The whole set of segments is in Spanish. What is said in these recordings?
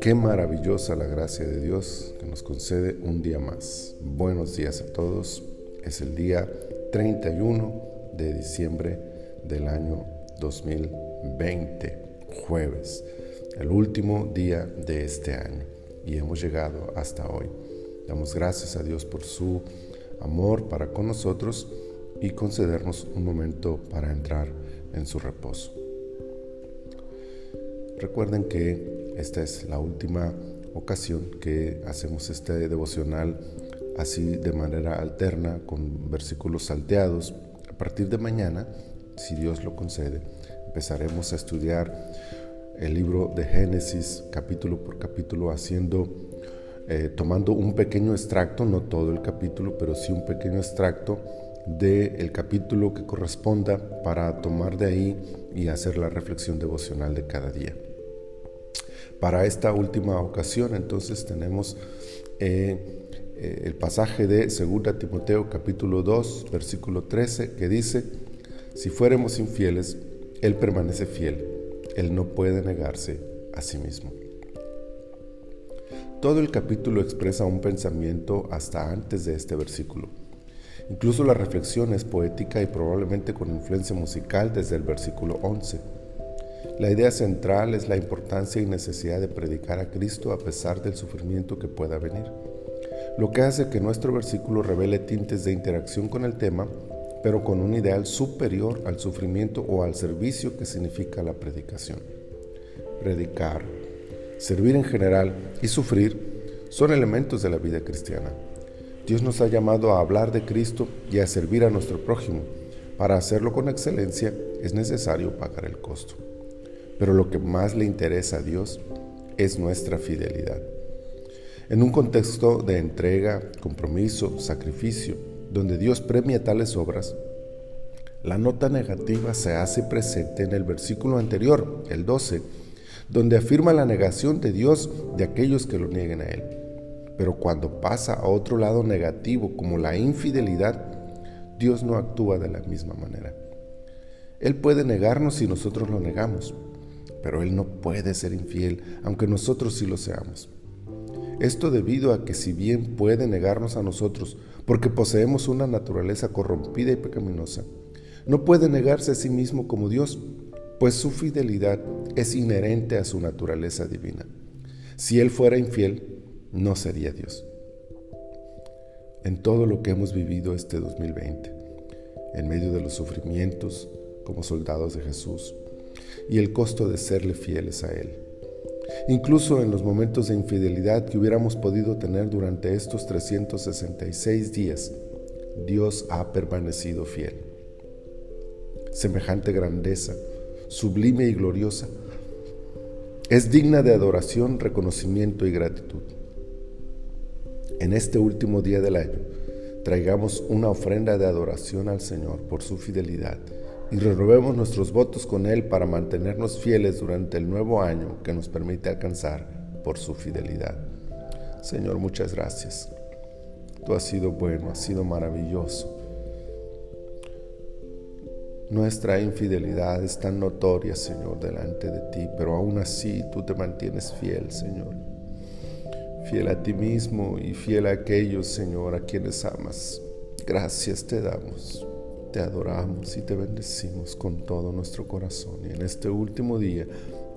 Qué maravillosa la gracia de Dios que nos concede un día más. Buenos días a todos. Es el día 31 de diciembre del año 2020, jueves, el último día de este año. Y hemos llegado hasta hoy. Damos gracias a Dios por su amor para con nosotros y concedernos un momento para entrar en su reposo. Recuerden que esta es la última ocasión que hacemos este devocional así de manera alterna con versículos salteados. A partir de mañana, si Dios lo concede, empezaremos a estudiar el libro de Génesis capítulo por capítulo haciendo eh, tomando un pequeño extracto, no todo el capítulo, pero sí un pequeño extracto del capítulo que corresponda para tomar de ahí y hacer la reflexión devocional de cada día. Para esta última ocasión entonces tenemos eh, eh, el pasaje de 2 Timoteo capítulo 2 versículo 13 que dice, si fuéramos infieles, Él permanece fiel, Él no puede negarse a sí mismo. Todo el capítulo expresa un pensamiento hasta antes de este versículo. Incluso la reflexión es poética y probablemente con influencia musical desde el versículo 11. La idea central es la importancia y necesidad de predicar a Cristo a pesar del sufrimiento que pueda venir, lo que hace que nuestro versículo revele tintes de interacción con el tema, pero con un ideal superior al sufrimiento o al servicio que significa la predicación. Predicar, servir en general y sufrir son elementos de la vida cristiana. Dios nos ha llamado a hablar de Cristo y a servir a nuestro prójimo. Para hacerlo con excelencia es necesario pagar el costo. Pero lo que más le interesa a Dios es nuestra fidelidad. En un contexto de entrega, compromiso, sacrificio, donde Dios premia tales obras, la nota negativa se hace presente en el versículo anterior, el 12, donde afirma la negación de Dios de aquellos que lo nieguen a Él. Pero cuando pasa a otro lado negativo, como la infidelidad, Dios no actúa de la misma manera. Él puede negarnos si nosotros lo negamos, pero Él no puede ser infiel, aunque nosotros sí lo seamos. Esto debido a que si bien puede negarnos a nosotros, porque poseemos una naturaleza corrompida y pecaminosa, no puede negarse a sí mismo como Dios, pues su fidelidad es inherente a su naturaleza divina. Si Él fuera infiel, no sería Dios. En todo lo que hemos vivido este 2020, en medio de los sufrimientos como soldados de Jesús, y el costo de serle fieles a Él. Incluso en los momentos de infidelidad que hubiéramos podido tener durante estos 366 días, Dios ha permanecido fiel. Semejante grandeza, sublime y gloriosa, es digna de adoración, reconocimiento y gratitud. En este último día del año, traigamos una ofrenda de adoración al Señor por su fidelidad y renovemos nuestros votos con Él para mantenernos fieles durante el nuevo año que nos permite alcanzar por su fidelidad. Señor, muchas gracias. Tú has sido bueno, has sido maravilloso. Nuestra infidelidad es tan notoria, Señor, delante de ti, pero aún así tú te mantienes fiel, Señor. Fiel a ti mismo y fiel a aquellos, Señor, a quienes amas. Gracias te damos. Te adoramos y te bendecimos con todo nuestro corazón. Y en este último día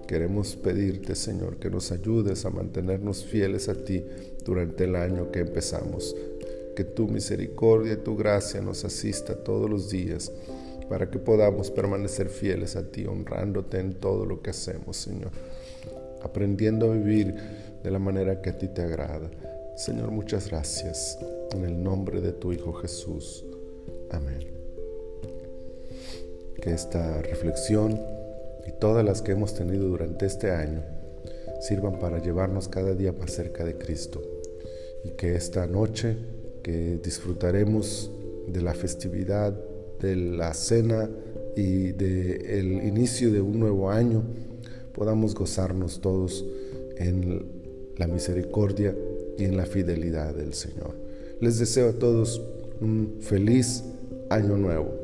queremos pedirte, Señor, que nos ayudes a mantenernos fieles a ti durante el año que empezamos. Que tu misericordia y tu gracia nos asista todos los días para que podamos permanecer fieles a ti, honrándote en todo lo que hacemos, Señor. Aprendiendo a vivir de la manera que a ti te agrada. Señor, muchas gracias. En el nombre de tu Hijo Jesús. Amén que esta reflexión y todas las que hemos tenido durante este año sirvan para llevarnos cada día más cerca de Cristo y que esta noche que disfrutaremos de la festividad, de la cena y del inicio de un nuevo año, podamos gozarnos todos en la misericordia y en la fidelidad del Señor. Les deseo a todos un feliz año nuevo.